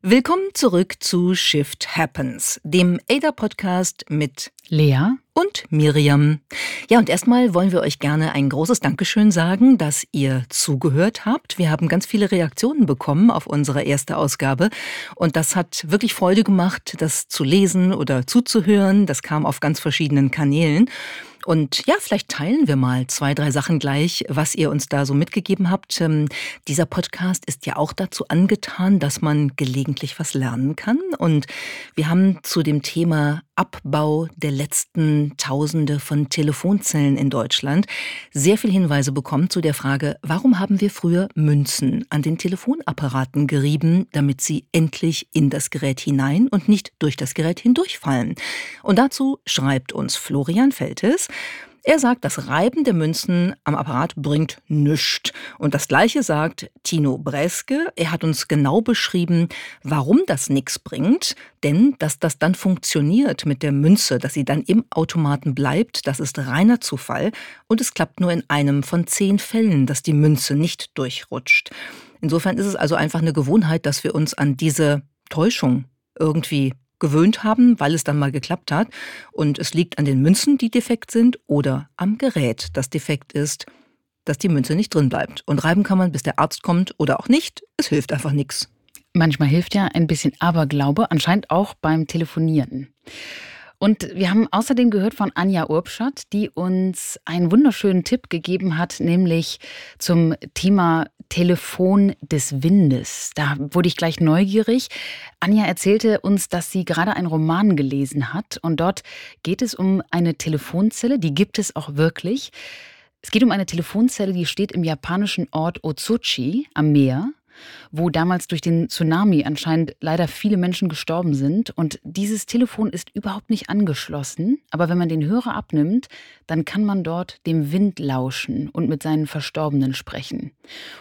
Willkommen zurück zu Shift Happens, dem ADA-Podcast mit Lea und Miriam. Ja, und erstmal wollen wir euch gerne ein großes Dankeschön sagen, dass ihr zugehört habt. Wir haben ganz viele Reaktionen bekommen auf unsere erste Ausgabe und das hat wirklich Freude gemacht, das zu lesen oder zuzuhören. Das kam auf ganz verschiedenen Kanälen. Und ja, vielleicht teilen wir mal zwei, drei Sachen gleich, was ihr uns da so mitgegeben habt. Ähm, dieser Podcast ist ja auch dazu angetan, dass man gelegentlich was lernen kann. Und wir haben zu dem Thema Abbau der letzten Tausende von Telefonzellen in Deutschland sehr viel Hinweise bekommen zu der Frage, warum haben wir früher Münzen an den Telefonapparaten gerieben, damit sie endlich in das Gerät hinein und nicht durch das Gerät hindurchfallen. Und dazu schreibt uns Florian Feltes, er sagt, das Reiben der Münzen am Apparat bringt nichts. Und das Gleiche sagt Tino Breske. Er hat uns genau beschrieben, warum das nichts bringt. Denn, dass das dann funktioniert mit der Münze, dass sie dann im Automaten bleibt, das ist reiner Zufall. Und es klappt nur in einem von zehn Fällen, dass die Münze nicht durchrutscht. Insofern ist es also einfach eine Gewohnheit, dass wir uns an diese Täuschung irgendwie gewöhnt haben, weil es dann mal geklappt hat. Und es liegt an den Münzen, die defekt sind, oder am Gerät, das defekt ist, dass die Münze nicht drin bleibt. Und reiben kann man, bis der Arzt kommt oder auch nicht. Es hilft einfach nichts. Manchmal hilft ja ein bisschen Aberglaube, anscheinend auch beim Telefonieren. Und wir haben außerdem gehört von Anja Urbschat, die uns einen wunderschönen Tipp gegeben hat, nämlich zum Thema Telefon des Windes. Da wurde ich gleich neugierig. Anja erzählte uns, dass sie gerade einen Roman gelesen hat und dort geht es um eine Telefonzelle, die gibt es auch wirklich. Es geht um eine Telefonzelle, die steht im japanischen Ort Otsuchi am Meer wo damals durch den Tsunami anscheinend leider viele Menschen gestorben sind. Und dieses Telefon ist überhaupt nicht angeschlossen. Aber wenn man den Hörer abnimmt, dann kann man dort dem Wind lauschen und mit seinen Verstorbenen sprechen.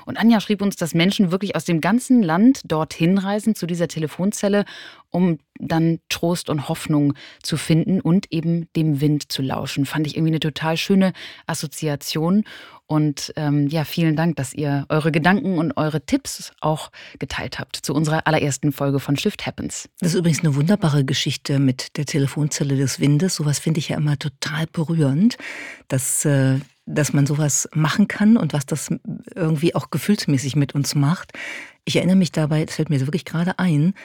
Und Anja schrieb uns, dass Menschen wirklich aus dem ganzen Land dorthin reisen zu dieser Telefonzelle, um dann Trost und Hoffnung zu finden und eben dem Wind zu lauschen. Fand ich irgendwie eine total schöne Assoziation. Und ähm, ja, vielen Dank, dass ihr eure Gedanken und eure Tipps auch geteilt habt zu unserer allerersten Folge von Shift Happens. Das ist übrigens eine wunderbare Geschichte mit der Telefonzelle des Windes. Sowas finde ich ja immer total berührend, dass, äh, dass man sowas machen kann und was das irgendwie auch gefühlsmäßig mit uns macht. Ich erinnere mich dabei, es fällt mir wirklich gerade ein,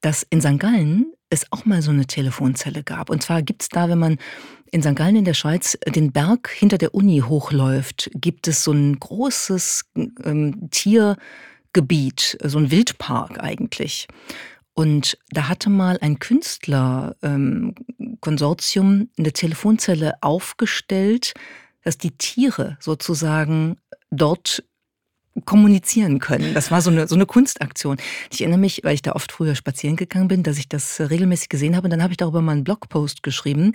dass in St. Gallen es auch mal so eine Telefonzelle gab. Und zwar gibt es da, wenn man in St. Gallen in der Schweiz den Berg hinter der Uni hochläuft, gibt es so ein großes ähm, Tiergebiet, so ein Wildpark eigentlich. Und da hatte mal ein Künstlerkonsortium ähm, eine Telefonzelle aufgestellt, dass die Tiere sozusagen dort kommunizieren können. Das war so eine, so eine Kunstaktion. Ich erinnere mich, weil ich da oft früher spazieren gegangen bin, dass ich das regelmäßig gesehen habe. Und dann habe ich darüber mal einen Blogpost geschrieben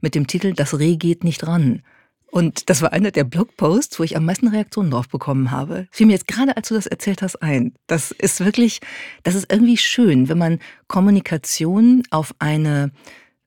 mit dem Titel Das Reh geht nicht ran. Und das war einer der Blogposts, wo ich am meisten Reaktionen drauf bekommen habe. Fiel mir jetzt gerade, als du das erzählt hast, ein. Das ist wirklich, das ist irgendwie schön, wenn man Kommunikation auf eine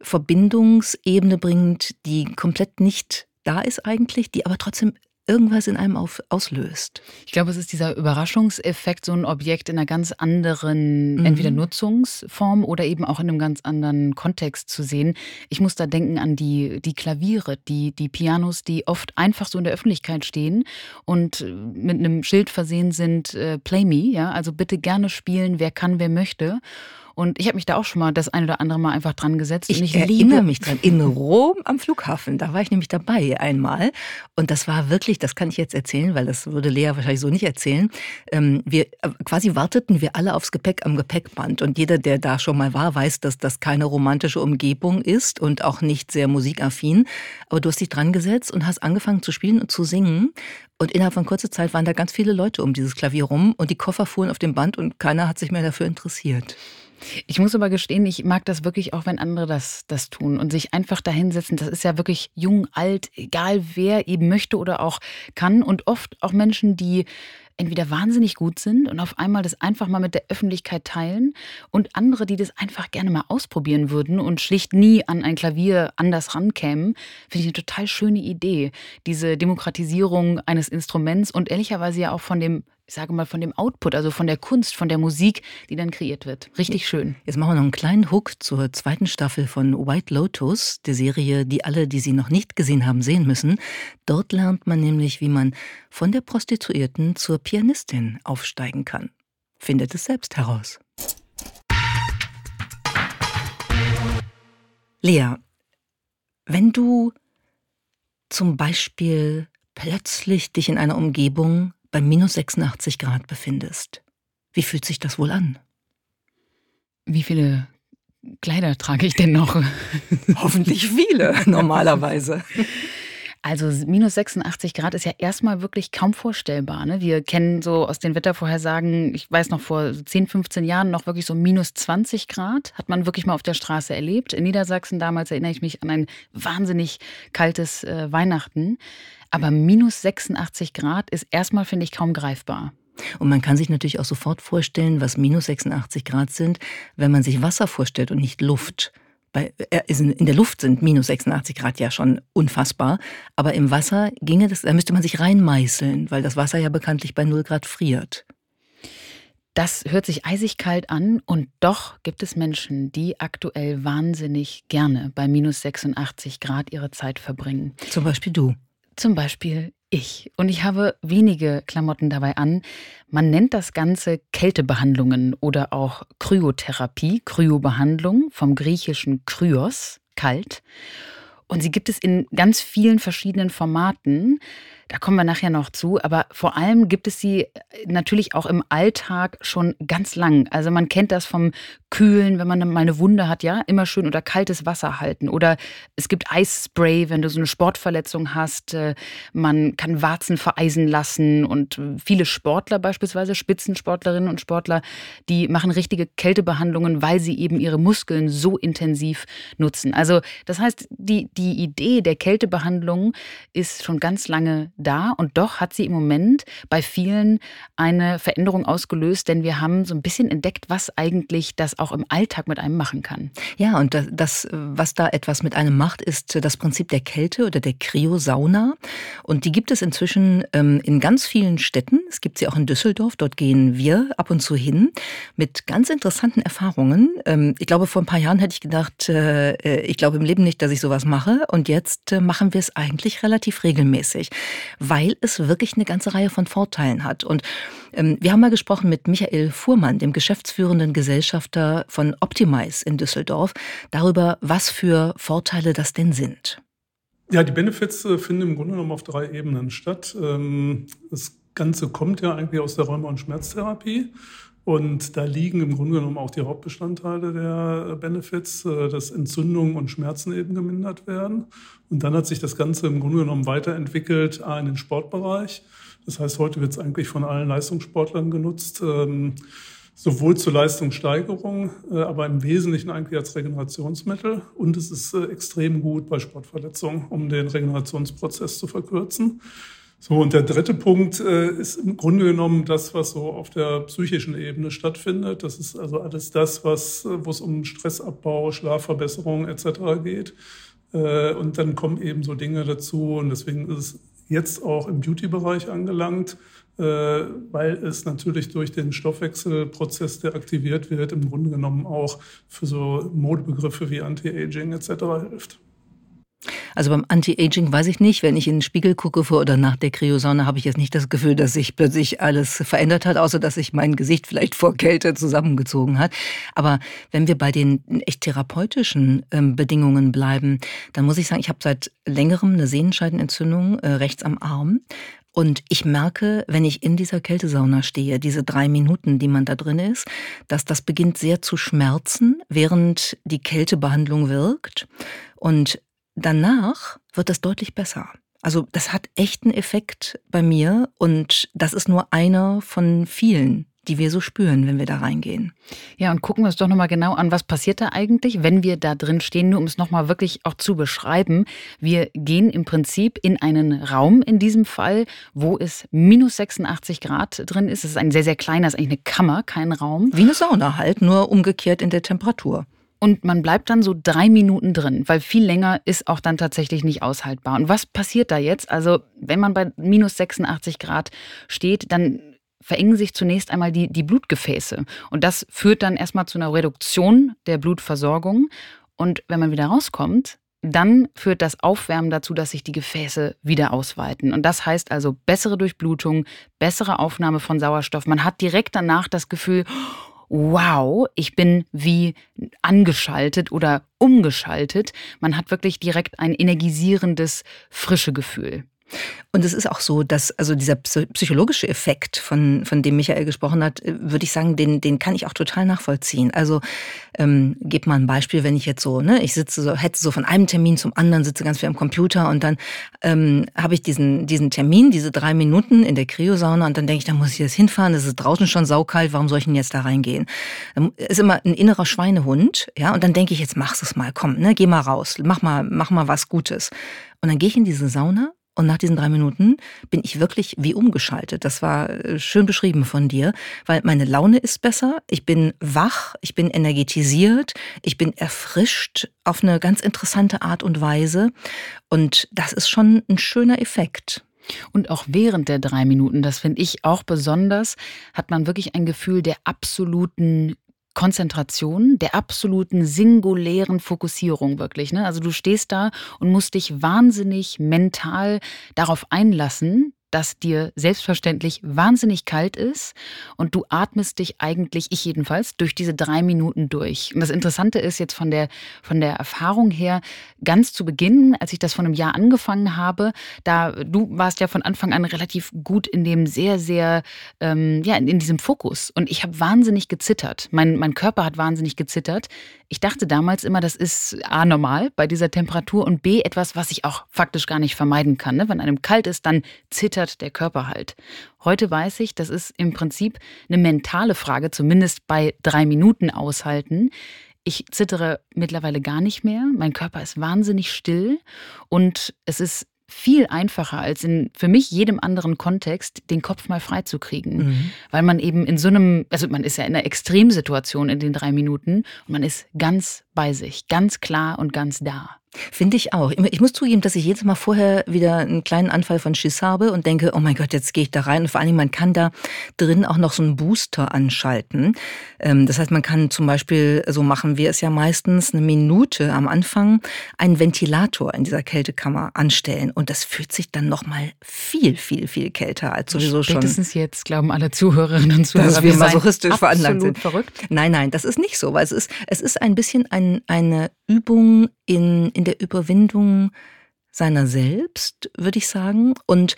Verbindungsebene bringt, die komplett nicht da ist eigentlich, die aber trotzdem irgendwas in einem auf, auslöst. Ich glaube, es ist dieser Überraschungseffekt, so ein Objekt in einer ganz anderen, mhm. entweder Nutzungsform oder eben auch in einem ganz anderen Kontext zu sehen. Ich muss da denken an die, die Klaviere, die, die Pianos, die oft einfach so in der Öffentlichkeit stehen und mit einem Schild versehen sind, äh, Play Me, ja, also bitte gerne spielen, wer kann, wer möchte. Und ich habe mich da auch schon mal das ein oder andere Mal einfach dran gesetzt. Ich, ich erinnere mich dran. In Rom am Flughafen, da war ich nämlich dabei einmal. Und das war wirklich, das kann ich jetzt erzählen, weil das würde Lea wahrscheinlich so nicht erzählen. Ähm, wir äh, quasi warteten wir alle aufs Gepäck am Gepäckband. Und jeder, der da schon mal war, weiß, dass das keine romantische Umgebung ist und auch nicht sehr musikaffin. Aber du hast dich dran gesetzt und hast angefangen zu spielen und zu singen. Und innerhalb von kurzer Zeit waren da ganz viele Leute um dieses Klavier rum und die Koffer fuhren auf dem Band und keiner hat sich mehr dafür interessiert. Ich muss aber gestehen, ich mag das wirklich auch, wenn andere das, das tun und sich einfach dahinsetzen. Das ist ja wirklich jung, alt, egal wer eben möchte oder auch kann. Und oft auch Menschen, die entweder wahnsinnig gut sind und auf einmal das einfach mal mit der Öffentlichkeit teilen und andere, die das einfach gerne mal ausprobieren würden und schlicht nie an ein Klavier anders rankämen, finde ich eine total schöne Idee. Diese Demokratisierung eines Instruments und ehrlicherweise ja auch von dem ich sage mal, von dem Output, also von der Kunst, von der Musik, die dann kreiert wird. Richtig schön. Jetzt machen wir noch einen kleinen Hook zur zweiten Staffel von White Lotus, der Serie, die alle, die sie noch nicht gesehen haben, sehen müssen. Dort lernt man nämlich, wie man von der Prostituierten zur Pianistin aufsteigen kann. Findet es selbst heraus. Lea, wenn du zum Beispiel plötzlich dich in einer Umgebung bei minus 86 Grad befindest. Wie fühlt sich das wohl an? Wie viele Kleider trage ich denn noch? Hoffentlich viele, normalerweise. Also minus 86 Grad ist ja erstmal wirklich kaum vorstellbar. Ne? Wir kennen so aus den Wettervorhersagen, ich weiß noch vor 10, 15 Jahren noch wirklich so minus 20 Grad, hat man wirklich mal auf der Straße erlebt. In Niedersachsen damals erinnere ich mich an ein wahnsinnig kaltes äh, Weihnachten. Aber minus 86 Grad ist erstmal, finde ich, kaum greifbar. Und man kann sich natürlich auch sofort vorstellen, was minus 86 Grad sind, wenn man sich Wasser vorstellt und nicht Luft. Bei, äh, in der Luft sind minus 86 Grad ja schon unfassbar, aber im Wasser ginge das, da müsste man sich reinmeißeln, weil das Wasser ja bekanntlich bei 0 Grad friert. Das hört sich eisig kalt an und doch gibt es Menschen, die aktuell wahnsinnig gerne bei minus 86 Grad ihre Zeit verbringen. Zum Beispiel du. Zum Beispiel ich. Und ich habe wenige Klamotten dabei an. Man nennt das Ganze Kältebehandlungen oder auch Kryotherapie, Kryobehandlung vom griechischen Kryos, kalt. Und sie gibt es in ganz vielen verschiedenen Formaten. Da kommen wir nachher noch zu. Aber vor allem gibt es sie äh, natürlich auch im Alltag schon ganz lang. Also man kennt das vom Kühlen, wenn man mal eine Wunde hat, ja, immer schön unter kaltes Wasser halten. Oder es gibt Eisspray, wenn du so eine Sportverletzung hast. Äh, man kann Warzen vereisen lassen. Und viele Sportler beispielsweise, Spitzensportlerinnen und Sportler, die machen richtige Kältebehandlungen, weil sie eben ihre Muskeln so intensiv nutzen. Also das heißt, die, die Idee der Kältebehandlung ist schon ganz lange da und doch hat sie im Moment bei vielen eine Veränderung ausgelöst, denn wir haben so ein bisschen entdeckt, was eigentlich das auch im Alltag mit einem machen kann. Ja, und das, was da etwas mit einem macht, ist das Prinzip der Kälte oder der Kryosauna. Und die gibt es inzwischen ähm, in ganz vielen Städten. Es gibt sie auch in Düsseldorf. Dort gehen wir ab und zu hin mit ganz interessanten Erfahrungen. Ähm, ich glaube, vor ein paar Jahren hätte ich gedacht, äh, äh ich glaube im Leben nicht, dass ich sowas mache. Und jetzt äh, machen wir es eigentlich relativ regelmäßig weil es wirklich eine ganze Reihe von Vorteilen hat. Und ähm, wir haben mal gesprochen mit Michael Fuhrmann, dem geschäftsführenden Gesellschafter von Optimize in Düsseldorf, darüber, was für Vorteile das denn sind. Ja, die Benefits äh, finden im Grunde genommen auf drei Ebenen statt. Ähm, das Ganze kommt ja eigentlich aus der Rheuma- und Schmerztherapie. Und da liegen im Grunde genommen auch die Hauptbestandteile der Benefits, äh, dass Entzündungen und Schmerzen eben gemindert werden. Und dann hat sich das Ganze im Grunde genommen weiterentwickelt in den Sportbereich. Das heißt, heute wird es eigentlich von allen Leistungssportlern genutzt, ähm, sowohl zur Leistungssteigerung, äh, aber im Wesentlichen eigentlich als Regenerationsmittel. Und es ist äh, extrem gut bei Sportverletzungen, um den Regenerationsprozess zu verkürzen. So, und der dritte Punkt äh, ist im Grunde genommen das, was so auf der psychischen Ebene stattfindet. Das ist also alles das, was, äh, wo es um Stressabbau, Schlafverbesserung etc. geht. Äh, und dann kommen eben so Dinge dazu. Und deswegen ist es jetzt auch im Beauty-Bereich angelangt, äh, weil es natürlich durch den Stoffwechselprozess, der aktiviert wird, im Grunde genommen auch für so Modebegriffe wie Anti-Aging etc. hilft. Also beim Anti-Aging weiß ich nicht, wenn ich in den Spiegel gucke vor oder nach der Kryosauna, habe ich jetzt nicht das Gefühl, dass sich plötzlich alles verändert hat, außer dass sich mein Gesicht vielleicht vor Kälte zusammengezogen hat. Aber wenn wir bei den echt therapeutischen ähm, Bedingungen bleiben, dann muss ich sagen, ich habe seit längerem eine Sehnenscheidenentzündung äh, rechts am Arm. Und ich merke, wenn ich in dieser Kältesauna stehe, diese drei Minuten, die man da drin ist, dass das beginnt sehr zu schmerzen, während die Kältebehandlung wirkt. Und Danach wird das deutlich besser. Also das hat echten Effekt bei mir und das ist nur einer von vielen die wir so spüren, wenn wir da reingehen. Ja, und gucken wir uns doch nochmal genau an, was passiert da eigentlich, wenn wir da drin stehen, nur um es nochmal wirklich auch zu beschreiben. Wir gehen im Prinzip in einen Raum in diesem Fall, wo es minus 86 Grad drin ist. Es ist ein sehr, sehr kleiner, es ist eigentlich eine Kammer, kein Raum. Wie eine Sauna halt, nur umgekehrt in der Temperatur. Und man bleibt dann so drei Minuten drin, weil viel länger ist auch dann tatsächlich nicht aushaltbar. Und was passiert da jetzt? Also, wenn man bei minus 86 Grad steht, dann verengen sich zunächst einmal die, die Blutgefäße. Und das führt dann erstmal zu einer Reduktion der Blutversorgung. Und wenn man wieder rauskommt, dann führt das Aufwärmen dazu, dass sich die Gefäße wieder ausweiten. Und das heißt also bessere Durchblutung, bessere Aufnahme von Sauerstoff. Man hat direkt danach das Gefühl, wow, ich bin wie angeschaltet oder umgeschaltet. Man hat wirklich direkt ein energisierendes, frische Gefühl. Und es ist auch so, dass also dieser psychologische Effekt, von, von dem Michael gesprochen hat, äh, würde ich sagen, den, den kann ich auch total nachvollziehen. Also ähm, gebe mal ein Beispiel, wenn ich jetzt so, ne, ich sitze so, hätte so von einem Termin zum anderen, sitze ganz viel am Computer und dann ähm, habe ich diesen, diesen Termin, diese drei Minuten in der Kryosauna und dann denke ich, da muss ich jetzt hinfahren, es ist draußen schon saukalt, warum soll ich denn jetzt da reingehen? Dann ist immer ein innerer Schweinehund, ja, und dann denke ich, jetzt mach's es mal, komm, ne, geh mal raus, mach mal, mach mal was Gutes. Und dann gehe ich in diese Sauna und nach diesen drei Minuten bin ich wirklich wie umgeschaltet. Das war äh, schön beschrieben von dir, weil meine Laune ist besser, ich bin wach, ich bin energetisiert, ich bin erfrischt auf eine ganz interessante Art und Weise. Und das ist schon ein schöner Effekt. Und auch während der drei Minuten, das finde ich auch besonders, hat man wirklich ein Gefühl der absoluten Konzentration, der absoluten singulären Fokussierung wirklich. Ne? Also du stehst da und musst dich wahnsinnig mental darauf einlassen, dass dir selbstverständlich wahnsinnig kalt ist und du atmest dich eigentlich, ich jedenfalls, durch diese drei Minuten durch. Und das Interessante ist jetzt von der, von der Erfahrung her, ganz zu Beginn, als ich das vor einem Jahr angefangen habe, da du warst ja von Anfang an relativ gut in dem sehr, sehr, ähm, ja, in, in diesem Fokus. Und ich habe wahnsinnig gezittert. Mein, mein Körper hat wahnsinnig gezittert. Ich dachte damals immer, das ist A normal bei dieser Temperatur und B etwas, was ich auch faktisch gar nicht vermeiden kann. Ne? Wenn einem kalt ist, dann zittert der Körper halt. Heute weiß ich, das ist im Prinzip eine mentale Frage, zumindest bei drei Minuten aushalten. Ich zittere mittlerweile gar nicht mehr. Mein Körper ist wahnsinnig still und es ist viel einfacher als in für mich jedem anderen Kontext, den Kopf mal frei zu kriegen. Mhm. Weil man eben in so einem, also man ist ja in einer Extremsituation in den drei Minuten und man ist ganz bei sich, ganz klar und ganz da. Finde ich auch. Ich muss zugeben, dass ich jedes Mal vorher wieder einen kleinen Anfall von Schiss habe und denke, oh mein Gott, jetzt gehe ich da rein. Und vor allen Dingen, man kann da drin auch noch so einen Booster anschalten. Ähm, das heißt, man kann zum Beispiel, so machen wir es ja meistens, eine Minute am Anfang einen Ventilator in dieser Kältekammer anstellen. Und das fühlt sich dann nochmal viel, viel, viel kälter als sowieso schon. Spätestens jetzt glauben alle Zuhörerinnen und Zuhörer, dass wir masochistisch veranlagt sind. verrückt. Nein, nein, das ist nicht so, weil es ist, es ist ein bisschen ein, eine Übung in, in der Überwindung seiner selbst, würde ich sagen. Und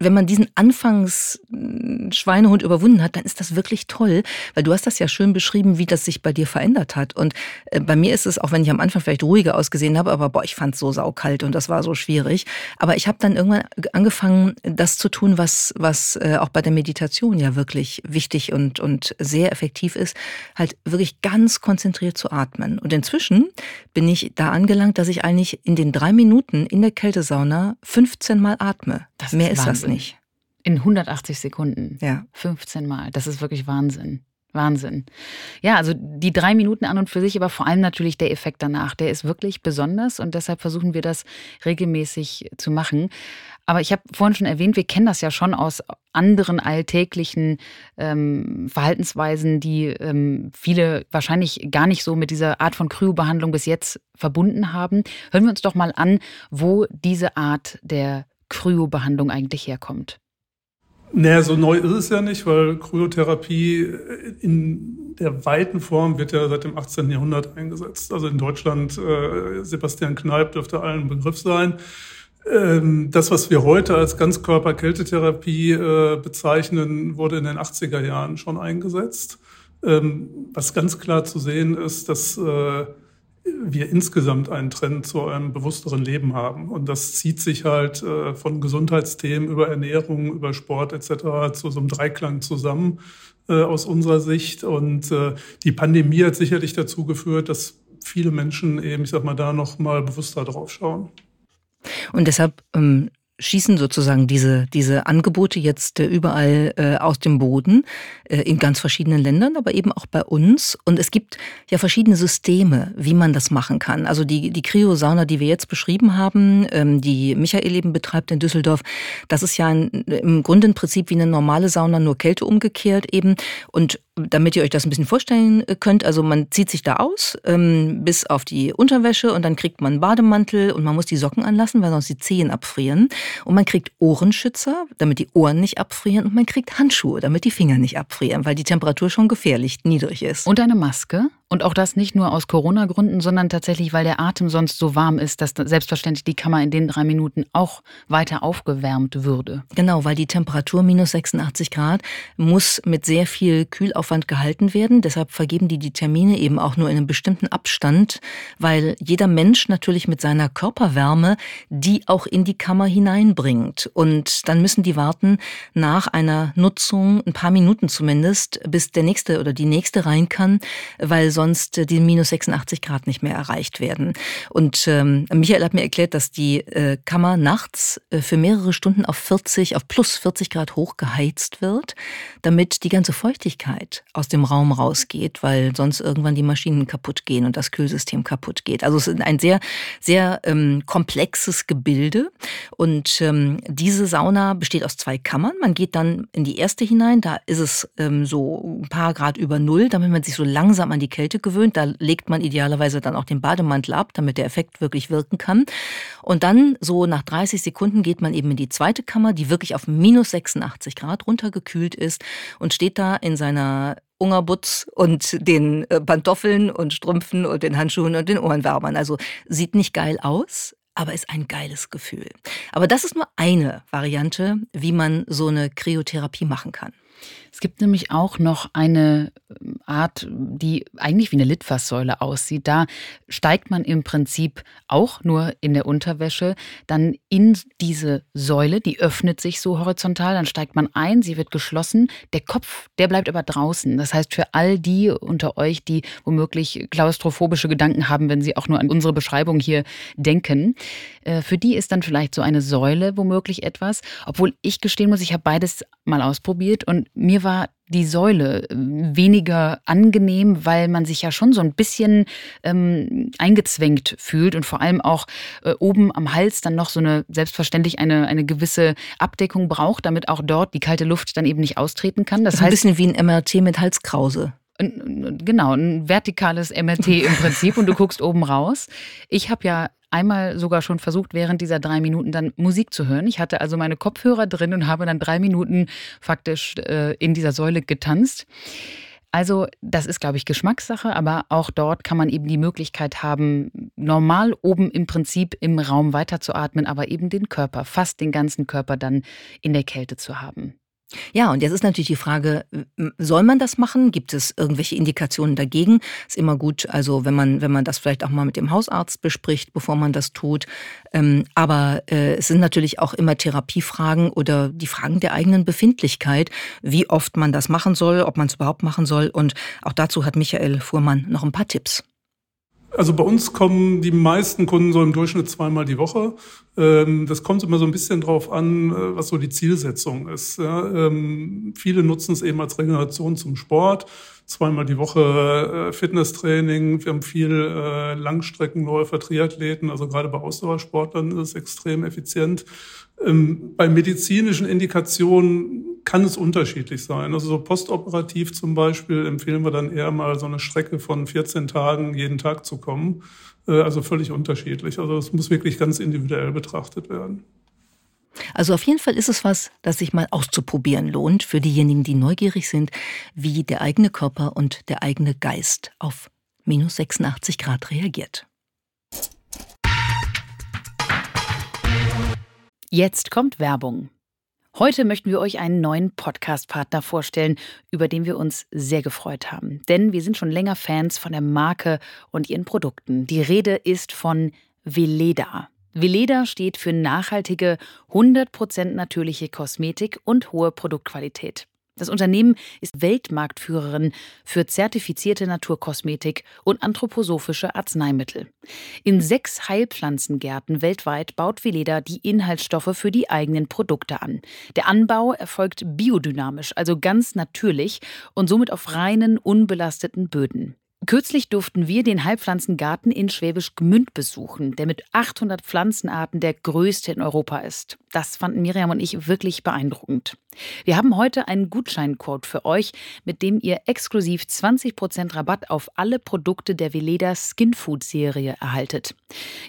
wenn man diesen Anfangs-Schweinehund überwunden hat, dann ist das wirklich toll, weil du hast das ja schön beschrieben, wie das sich bei dir verändert hat. Und äh, bei mir ist es, auch wenn ich am Anfang vielleicht ruhiger ausgesehen habe, aber boah, ich fand es so saukalt und das war so schwierig. Aber ich habe dann irgendwann angefangen, das zu tun, was, was äh, auch bei der Meditation ja wirklich wichtig und, und sehr effektiv ist, halt wirklich ganz konzentriert zu atmen. Und inzwischen bin ich da angelangt, dass ich eigentlich in den drei Minuten in der Kältesauna 15 Mal atme. Das Mehr ist, ist das nicht. In 180 Sekunden. Ja. 15 Mal. Das ist wirklich Wahnsinn. Wahnsinn. Ja, also die drei Minuten an und für sich, aber vor allem natürlich der Effekt danach, der ist wirklich besonders und deshalb versuchen wir das regelmäßig zu machen. Aber ich habe vorhin schon erwähnt, wir kennen das ja schon aus anderen alltäglichen ähm, Verhaltensweisen, die ähm, viele wahrscheinlich gar nicht so mit dieser Art von Kryobehandlung bis jetzt verbunden haben. Hören wir uns doch mal an, wo diese Art der Kryobehandlung eigentlich herkommt. Naja, so neu ist es ja nicht, weil Kryotherapie in der weiten Form wird ja seit dem 18. Jahrhundert eingesetzt. Also in Deutschland, äh, Sebastian Kneipp dürfte allen Begriff sein. Ähm, das, was wir heute als Ganzkörper-Kältetherapie äh, bezeichnen, wurde in den 80er Jahren schon eingesetzt. Ähm, was ganz klar zu sehen ist, dass äh, wir insgesamt einen Trend zu einem bewussteren Leben haben. Und das zieht sich halt äh, von Gesundheitsthemen über Ernährung, über Sport etc. zu so einem Dreiklang zusammen äh, aus unserer Sicht. Und äh, die Pandemie hat sicherlich dazu geführt, dass viele Menschen eben, ich sag mal, da noch mal bewusster drauf schauen. Und deshalb ähm, schießen sozusagen diese, diese Angebote jetzt äh, überall äh, aus dem Boden, äh, in ganz verschiedenen Ländern, aber eben auch bei uns. Und es gibt ja verschiedene Systeme, wie man das machen kann. Also die, die Kryosauna, die wir jetzt beschrieben haben, ähm, die Michael eben betreibt in Düsseldorf, das ist ja ein, im Grunde ein Prinzip wie eine normale Sauna, nur Kälte umgekehrt eben. Und damit ihr euch das ein bisschen vorstellen äh, könnt, also man zieht sich da aus, ähm, bis auf die Unterwäsche und dann kriegt man einen Bademantel und man muss die Socken anlassen, weil sonst die Zehen abfrieren. Und man kriegt Ohrenschützer, damit die Ohren nicht abfrieren und man kriegt Handschuhe, damit die Finger nicht abfrieren, weil die Temperatur schon gefährlich niedrig ist. Und eine Maske? Und auch das nicht nur aus Corona-Gründen, sondern tatsächlich, weil der Atem sonst so warm ist, dass selbstverständlich die Kammer in den drei Minuten auch weiter aufgewärmt würde. Genau, weil die Temperatur minus 86 Grad muss mit sehr viel Kühlaufwand gehalten werden. Deshalb vergeben die die Termine eben auch nur in einem bestimmten Abstand, weil jeder Mensch natürlich mit seiner Körperwärme die auch in die Kammer hineinbringt. Und dann müssen die warten nach einer Nutzung ein paar Minuten zumindest, bis der nächste oder die nächste rein kann, weil sonst äh, die minus 86 Grad nicht mehr erreicht werden. Und ähm, Michael hat mir erklärt, dass die äh, Kammer nachts äh, für mehrere Stunden auf 40, auf plus 40 Grad hochgeheizt wird, damit die ganze Feuchtigkeit aus dem Raum rausgeht, weil sonst irgendwann die Maschinen kaputt gehen und das Kühlsystem kaputt geht. Also es ist ein sehr, sehr ähm, komplexes Gebilde. Und ähm, diese Sauna besteht aus zwei Kammern. Man geht dann in die erste hinein, da ist es ähm, so ein paar Grad über Null, damit man sich so langsam an die Kälte Kälte gewöhnt. Da legt man idealerweise dann auch den Bademantel ab, damit der Effekt wirklich wirken kann. Und dann so nach 30 Sekunden geht man eben in die zweite Kammer, die wirklich auf minus 86 Grad runtergekühlt ist und steht da in seiner Ungerbutz und den äh, Pantoffeln und Strümpfen und den Handschuhen und den Ohrenwärmern. Also sieht nicht geil aus, aber ist ein geiles Gefühl. Aber das ist nur eine Variante, wie man so eine Kryotherapie machen kann. Es gibt nämlich auch noch eine ähm, Art, die eigentlich wie eine Litfaßsäule aussieht. Da steigt man im Prinzip auch nur in der Unterwäsche dann in diese Säule, die öffnet sich so horizontal, dann steigt man ein, sie wird geschlossen. Der Kopf, der bleibt aber draußen. Das heißt, für all die unter euch, die womöglich klaustrophobische Gedanken haben, wenn sie auch nur an unsere Beschreibung hier denken, äh, für die ist dann vielleicht so eine Säule womöglich etwas. Obwohl ich gestehen muss, ich habe beides mal ausprobiert und mir war die Säule äh, weniger angenehm, weil man sich ja schon so ein bisschen ähm, eingezwängt fühlt und vor allem auch äh, oben am Hals dann noch so eine selbstverständlich eine, eine gewisse Abdeckung braucht, damit auch dort die kalte Luft dann eben nicht austreten kann. Das, das heißt, ein bisschen wie ein MRT mit Halskrause. Genau, ein vertikales MRT im Prinzip und du guckst oben raus. Ich habe ja einmal sogar schon versucht, während dieser drei Minuten dann Musik zu hören. Ich hatte also meine Kopfhörer drin und habe dann drei Minuten faktisch äh, in dieser Säule getanzt. Also das ist, glaube ich, Geschmackssache, aber auch dort kann man eben die Möglichkeit haben, normal oben im Prinzip im Raum weiterzuatmen, aber eben den Körper, fast den ganzen Körper dann in der Kälte zu haben. Ja, und jetzt ist natürlich die Frage, soll man das machen? Gibt es irgendwelche Indikationen dagegen? Ist immer gut, also wenn man, wenn man das vielleicht auch mal mit dem Hausarzt bespricht, bevor man das tut. Ähm, aber äh, es sind natürlich auch immer Therapiefragen oder die Fragen der eigenen Befindlichkeit, wie oft man das machen soll, ob man es überhaupt machen soll. Und auch dazu hat Michael Fuhrmann noch ein paar Tipps. Also bei uns kommen die meisten Kunden so im Durchschnitt zweimal die Woche. Ähm, das kommt immer so ein bisschen drauf an, äh, was so die Zielsetzung ist. Ähm, viele nutzen es eben als Regeneration zum Sport. Zweimal die Woche äh, Fitnesstraining. Wir haben viel äh, Langstreckenläufer, Triathleten. Also gerade bei Ausdauersportlern ist es extrem effizient. Ähm, bei medizinischen Indikationen kann es unterschiedlich sein. Also so postoperativ zum Beispiel empfehlen wir dann eher mal so eine Strecke von 14 Tagen jeden Tag zu kommen. Äh, also völlig unterschiedlich. Also es muss wirklich ganz individuell betrachtet werden. Also auf jeden Fall ist es was, das sich mal auszuprobieren lohnt für diejenigen, die neugierig sind, wie der eigene Körper und der eigene Geist auf minus 86 Grad reagiert. Jetzt kommt Werbung. Heute möchten wir euch einen neuen Podcast-Partner vorstellen, über den wir uns sehr gefreut haben. Denn wir sind schon länger Fans von der Marke und ihren Produkten. Die Rede ist von Veleda. Veleda steht für nachhaltige, 100% natürliche Kosmetik und hohe Produktqualität. Das Unternehmen ist Weltmarktführerin für zertifizierte Naturkosmetik und anthroposophische Arzneimittel. In sechs Heilpflanzengärten weltweit baut Veleda die Inhaltsstoffe für die eigenen Produkte an. Der Anbau erfolgt biodynamisch, also ganz natürlich und somit auf reinen, unbelasteten Böden. Kürzlich durften wir den Heilpflanzengarten in Schwäbisch Gmünd besuchen, der mit 800 Pflanzenarten der größte in Europa ist. Das fanden Miriam und ich wirklich beeindruckend. Wir haben heute einen Gutscheincode für euch, mit dem ihr exklusiv 20% Rabatt auf alle Produkte der Veleda Skin Food Serie erhaltet.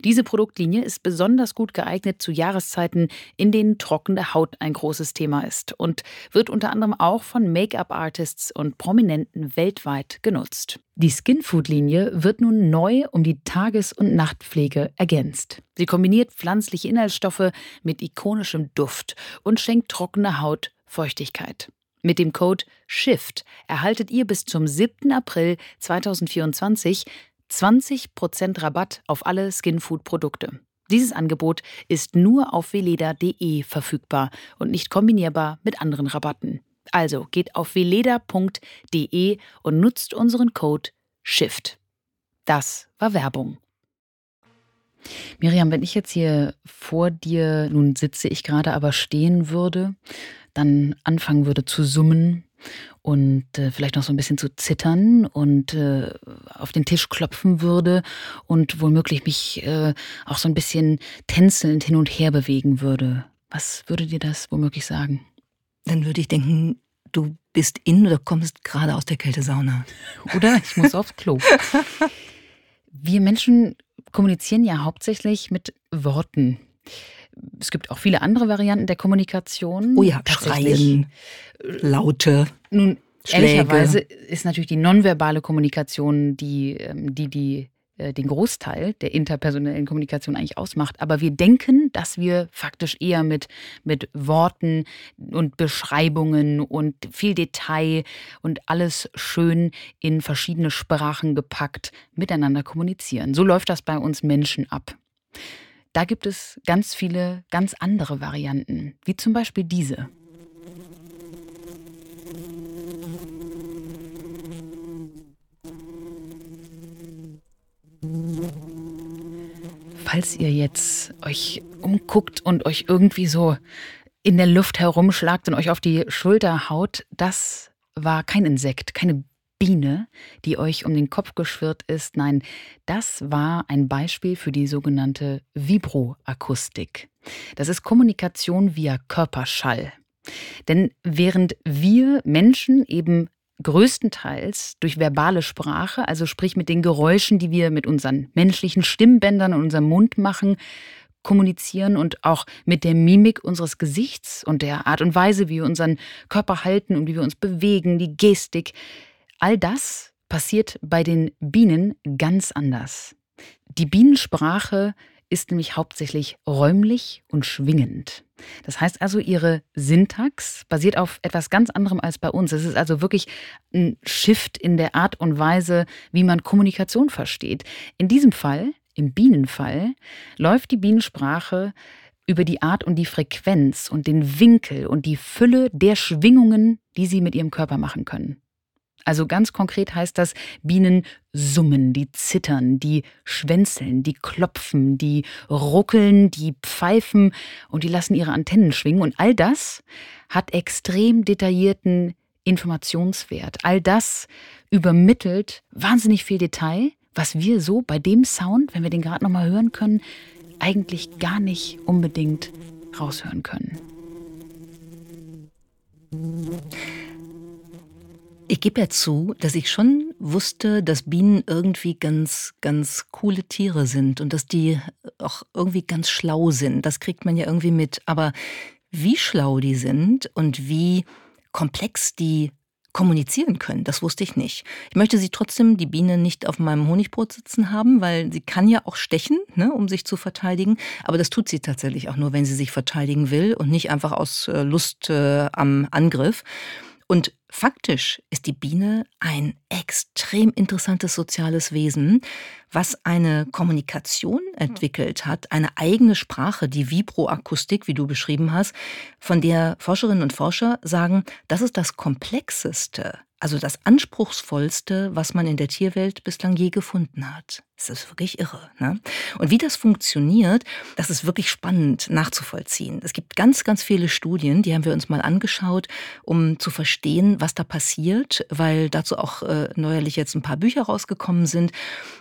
Diese Produktlinie ist besonders gut geeignet zu Jahreszeiten, in denen trockene Haut ein großes Thema ist und wird unter anderem auch von Make-up-Artists und Prominenten weltweit genutzt. Die Skinfood-Linie wird nun neu um die Tages- und Nachtpflege ergänzt. Sie kombiniert pflanzliche Inhaltsstoffe mit ikonischem Duft und schenkt trockene Haut Feuchtigkeit. Mit dem Code SHIFT erhaltet ihr bis zum 7. April 2024 20% Rabatt auf alle Skinfood-Produkte. Dieses Angebot ist nur auf veleda.de verfügbar und nicht kombinierbar mit anderen Rabatten. Also geht auf veleda.de und nutzt unseren Code SHIFT. Das war Werbung. Miriam, wenn ich jetzt hier vor dir, nun sitze ich gerade, aber stehen würde, dann anfangen würde zu summen und äh, vielleicht noch so ein bisschen zu zittern und äh, auf den Tisch klopfen würde und womöglich mich äh, auch so ein bisschen tänzelnd hin und her bewegen würde. Was würde dir das womöglich sagen? Dann würde ich denken, du bist in oder kommst gerade aus der Kältesauna. Oder ich muss aufs Klo. Wir Menschen kommunizieren ja hauptsächlich mit Worten. Es gibt auch viele andere Varianten der Kommunikation. Oh ja, Schreien, Laute. Nun, Schläge. ehrlicherweise ist natürlich die nonverbale Kommunikation die, ähm, die, die äh, den Großteil der interpersonellen Kommunikation eigentlich ausmacht. Aber wir denken, dass wir faktisch eher mit, mit Worten und Beschreibungen und viel Detail und alles schön in verschiedene Sprachen gepackt miteinander kommunizieren. So läuft das bei uns Menschen ab. Da gibt es ganz viele ganz andere Varianten, wie zum Beispiel diese. Falls ihr jetzt euch umguckt und euch irgendwie so in der Luft herumschlagt und euch auf die Schulter haut, das war kein Insekt, keine Biene, die euch um den Kopf geschwirrt ist. Nein, das war ein Beispiel für die sogenannte Vibroakustik. Das ist Kommunikation via Körperschall. Denn während wir Menschen eben größtenteils durch verbale Sprache, also sprich mit den Geräuschen, die wir mit unseren menschlichen Stimmbändern und unserem Mund machen, kommunizieren und auch mit der Mimik unseres Gesichts und der Art und Weise, wie wir unseren Körper halten und wie wir uns bewegen, die Gestik. All das passiert bei den Bienen ganz anders. Die Bienensprache ist nämlich hauptsächlich räumlich und schwingend. Das heißt also, ihre Syntax basiert auf etwas ganz anderem als bei uns. Es ist also wirklich ein Shift in der Art und Weise, wie man Kommunikation versteht. In diesem Fall, im Bienenfall, läuft die Bienensprache über die Art und die Frequenz und den Winkel und die Fülle der Schwingungen, die sie mit ihrem Körper machen können. Also ganz konkret heißt das, Bienen summen, die zittern, die schwänzeln, die klopfen, die ruckeln, die pfeifen und die lassen ihre Antennen schwingen. Und all das hat extrem detaillierten Informationswert. All das übermittelt wahnsinnig viel Detail, was wir so bei dem Sound, wenn wir den gerade nochmal hören können, eigentlich gar nicht unbedingt raushören können. Ich gebe ja zu, dass ich schon wusste, dass Bienen irgendwie ganz, ganz coole Tiere sind und dass die auch irgendwie ganz schlau sind. Das kriegt man ja irgendwie mit. Aber wie schlau die sind und wie komplex die kommunizieren können. Das wusste ich nicht. Ich möchte sie trotzdem, die Biene, nicht auf meinem Honigbrot sitzen haben, weil sie kann ja auch stechen, ne, um sich zu verteidigen. Aber das tut sie tatsächlich auch nur, wenn sie sich verteidigen will und nicht einfach aus äh, Lust äh, am Angriff. Und faktisch ist die Biene ein extrem interessantes soziales Wesen, was eine Kommunikation entwickelt hat, eine eigene Sprache, die Vibroakustik, wie du beschrieben hast, von der Forscherinnen und Forscher sagen, das ist das komplexeste also das anspruchsvollste, was man in der Tierwelt bislang je gefunden hat. Das ist wirklich irre. Ne? Und wie das funktioniert, das ist wirklich spannend nachzuvollziehen. Es gibt ganz, ganz viele Studien, die haben wir uns mal angeschaut, um zu verstehen, was da passiert, weil dazu auch äh, neuerlich jetzt ein paar Bücher rausgekommen sind.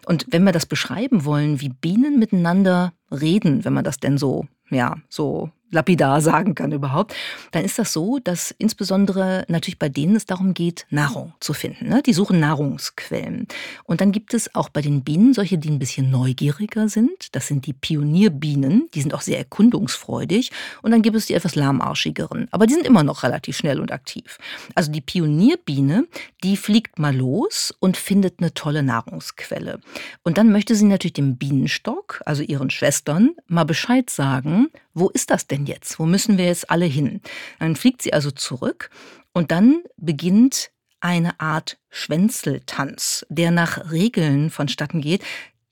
Und wenn wir das beschreiben wollen, wie Bienen miteinander reden, wenn man das denn so, ja, so lapidar sagen kann überhaupt, dann ist das so, dass insbesondere natürlich bei denen es darum geht, Nahrung zu finden. Ne? Die suchen Nahrungsquellen. Und dann gibt es auch bei den Bienen solche, die ein bisschen neugieriger sind. Das sind die Pionierbienen. Die sind auch sehr erkundungsfreudig. Und dann gibt es die etwas lahmarschigeren. Aber die sind immer noch relativ schnell und aktiv. Also die Pionierbiene, die fliegt mal los und findet eine tolle Nahrungsquelle. Und dann möchte sie natürlich dem Bienenstock, also ihren Schwestern, mal Bescheid sagen, wo ist das denn jetzt? Wo müssen wir jetzt alle hin? Dann fliegt sie also zurück und dann beginnt eine Art Schwänzeltanz, der nach Regeln vonstatten geht,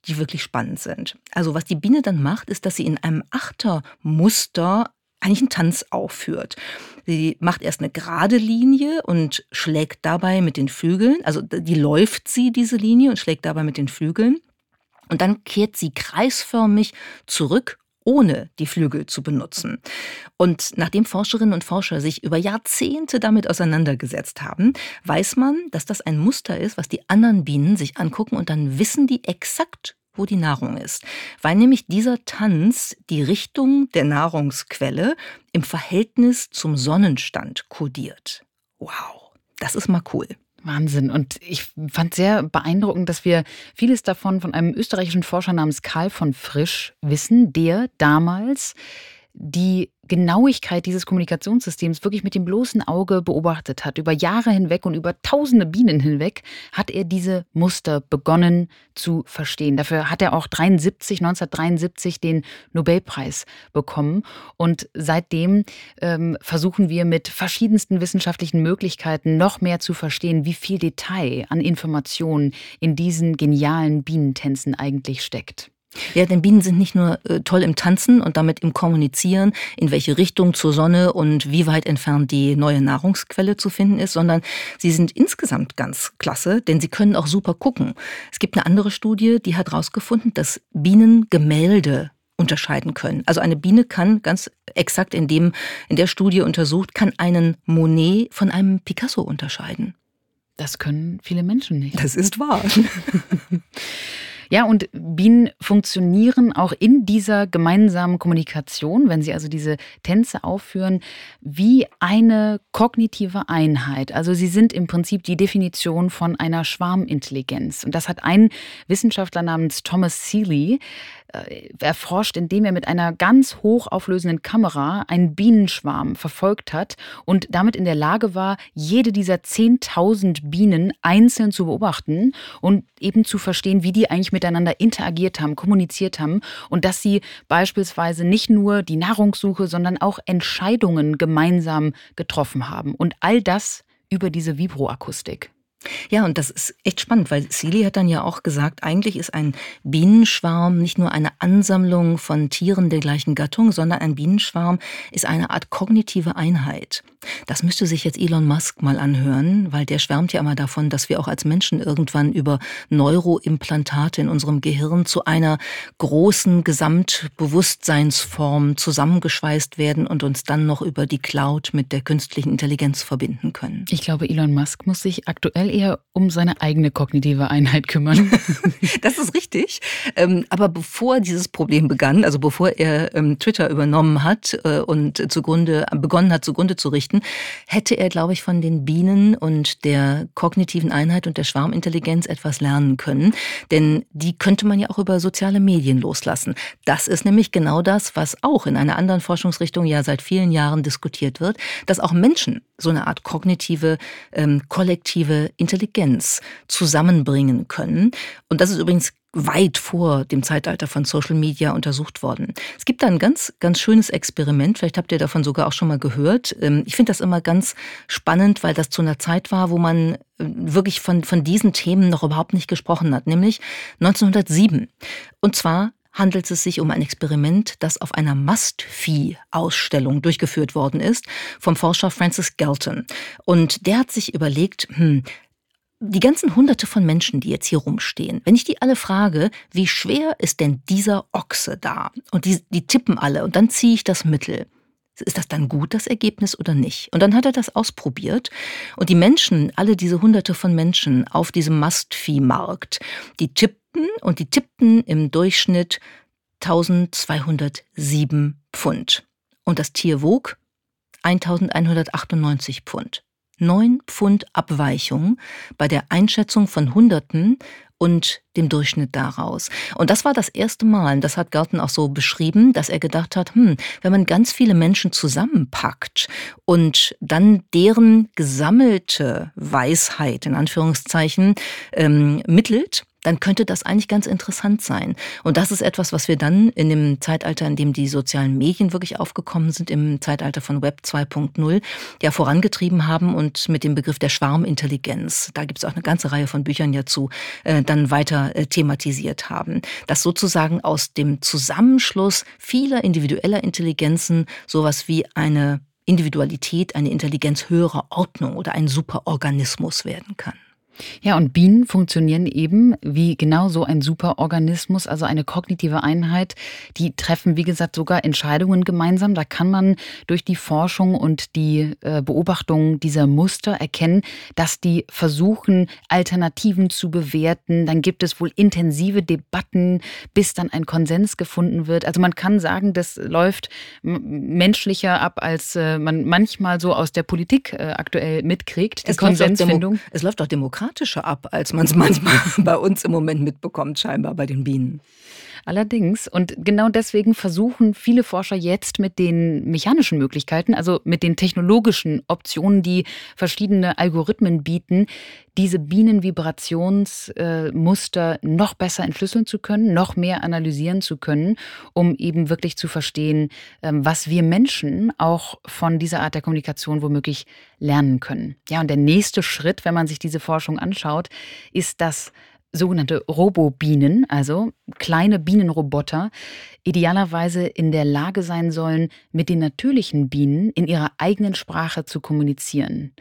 die wirklich spannend sind. Also was die Biene dann macht, ist, dass sie in einem Achtermuster eigentlich einen Tanz aufführt. Sie macht erst eine gerade Linie und schlägt dabei mit den Flügeln, also die läuft sie diese Linie und schlägt dabei mit den Flügeln. Und dann kehrt sie kreisförmig zurück ohne die Flügel zu benutzen. Und nachdem Forscherinnen und Forscher sich über Jahrzehnte damit auseinandergesetzt haben, weiß man, dass das ein Muster ist, was die anderen Bienen sich angucken und dann wissen die exakt, wo die Nahrung ist. Weil nämlich dieser Tanz die Richtung der Nahrungsquelle im Verhältnis zum Sonnenstand kodiert. Wow, das ist mal cool. Wahnsinn. Und ich fand sehr beeindruckend, dass wir vieles davon von einem österreichischen Forscher namens Karl von Frisch wissen, der damals die Genauigkeit dieses Kommunikationssystems wirklich mit dem bloßen Auge beobachtet hat. Über Jahre hinweg und über tausende Bienen hinweg hat er diese Muster begonnen zu verstehen. Dafür hat er auch 73, 1973 den Nobelpreis bekommen. Und seitdem ähm, versuchen wir mit verschiedensten wissenschaftlichen Möglichkeiten noch mehr zu verstehen, wie viel Detail an Informationen in diesen genialen Bienentänzen eigentlich steckt. Ja, denn Bienen sind nicht nur äh, toll im Tanzen und damit im Kommunizieren, in welche Richtung zur Sonne und wie weit entfernt die neue Nahrungsquelle zu finden ist, sondern sie sind insgesamt ganz klasse, denn sie können auch super gucken. Es gibt eine andere Studie, die hat herausgefunden, dass Bienen Gemälde unterscheiden können. Also eine Biene kann ganz exakt in dem in der Studie untersucht, kann einen Monet von einem Picasso unterscheiden. Das können viele Menschen nicht. Das ist wahr. Ja, und Bienen funktionieren auch in dieser gemeinsamen Kommunikation, wenn sie also diese Tänze aufführen, wie eine kognitive Einheit. Also sie sind im Prinzip die Definition von einer Schwarmintelligenz. Und das hat ein Wissenschaftler namens Thomas Seeley erforscht, indem er mit einer ganz hochauflösenden Kamera einen Bienenschwarm verfolgt hat und damit in der Lage war, jede dieser 10.000 Bienen einzeln zu beobachten und eben zu verstehen, wie die eigentlich miteinander interagiert haben, kommuniziert haben und dass sie beispielsweise nicht nur die Nahrungssuche, sondern auch Entscheidungen gemeinsam getroffen haben. Und all das über diese Vibroakustik. Ja, und das ist echt spannend, weil Seeley hat dann ja auch gesagt, eigentlich ist ein Bienenschwarm nicht nur eine Ansammlung von Tieren der gleichen Gattung, sondern ein Bienenschwarm ist eine Art kognitive Einheit. Das müsste sich jetzt Elon Musk mal anhören, weil der schwärmt ja immer davon, dass wir auch als Menschen irgendwann über Neuroimplantate in unserem Gehirn zu einer großen Gesamtbewusstseinsform zusammengeschweißt werden und uns dann noch über die Cloud mit der künstlichen Intelligenz verbinden können. Ich glaube, Elon Musk muss sich aktuell eher um seine eigene kognitive Einheit kümmern. das ist richtig. Ähm, aber bevor dieses Problem begann, also bevor er ähm, Twitter übernommen hat äh, und zugrunde, begonnen hat, zugrunde zu richten, hätte er, glaube ich, von den Bienen und der kognitiven Einheit und der Schwarmintelligenz etwas lernen können. Denn die könnte man ja auch über soziale Medien loslassen. Das ist nämlich genau das, was auch in einer anderen Forschungsrichtung ja seit vielen Jahren diskutiert wird, dass auch Menschen so eine Art kognitive, ähm, kollektive Intelligenz zusammenbringen können. Und das ist übrigens weit vor dem Zeitalter von Social Media untersucht worden. Es gibt da ein ganz, ganz schönes Experiment, vielleicht habt ihr davon sogar auch schon mal gehört. Ähm, ich finde das immer ganz spannend, weil das zu einer Zeit war, wo man äh, wirklich von, von diesen Themen noch überhaupt nicht gesprochen hat, nämlich 1907. Und zwar handelt es sich um ein Experiment, das auf einer Mastvieh-Ausstellung durchgeführt worden ist vom Forscher Francis Galton. Und der hat sich überlegt, hm, die ganzen Hunderte von Menschen, die jetzt hier rumstehen, wenn ich die alle frage, wie schwer ist denn dieser Ochse da? Und die, die tippen alle und dann ziehe ich das Mittel. Ist das dann gut, das Ergebnis oder nicht? Und dann hat er das ausprobiert und die Menschen, alle diese Hunderte von Menschen auf diesem Mastviehmarkt, die tippten und die tippten im Durchschnitt 1207 Pfund. Und das Tier wog 1198 Pfund. 9 Pfund Abweichung bei der Einschätzung von Hunderten und dem Durchschnitt daraus. Und das war das erste Mal, und das hat Garten auch so beschrieben, dass er gedacht hat, hm, wenn man ganz viele Menschen zusammenpackt und dann deren gesammelte Weisheit in Anführungszeichen ähm, mittelt, dann könnte das eigentlich ganz interessant sein. Und das ist etwas, was wir dann in dem Zeitalter, in dem die sozialen Medien wirklich aufgekommen sind, im Zeitalter von Web 2.0, ja vorangetrieben haben und mit dem Begriff der Schwarmintelligenz, da gibt es auch eine ganze Reihe von Büchern ja zu, äh, dann weiter äh, thematisiert haben. Dass sozusagen aus dem Zusammenschluss vieler individueller Intelligenzen sowas wie eine Individualität, eine Intelligenz höherer Ordnung oder ein Superorganismus werden kann. Ja, und Bienen funktionieren eben wie genau so ein Superorganismus, also eine kognitive Einheit. Die treffen, wie gesagt, sogar Entscheidungen gemeinsam. Da kann man durch die Forschung und die äh, Beobachtung dieser Muster erkennen, dass die versuchen, Alternativen zu bewerten. Dann gibt es wohl intensive Debatten, bis dann ein Konsens gefunden wird. Also man kann sagen, das läuft menschlicher ab, als äh, man manchmal so aus der Politik äh, aktuell mitkriegt. Die es Konsensfindung. Läuft es läuft auch demokratisch dramatischer ab, als man es manchmal bei uns im Moment mitbekommt, scheinbar bei den Bienen. Allerdings. Und genau deswegen versuchen viele Forscher jetzt mit den mechanischen Möglichkeiten, also mit den technologischen Optionen, die verschiedene Algorithmen bieten, diese Bienenvibrationsmuster noch besser entschlüsseln zu können, noch mehr analysieren zu können, um eben wirklich zu verstehen, ähm, was wir Menschen auch von dieser Art der Kommunikation womöglich lernen können. Ja, und der nächste Schritt, wenn man sich diese Forschung anschaut, ist, dass sogenannte Robobienen, also kleine Bienenroboter, idealerweise in der Lage sein sollen, mit den natürlichen Bienen in ihrer eigenen Sprache zu kommunizieren.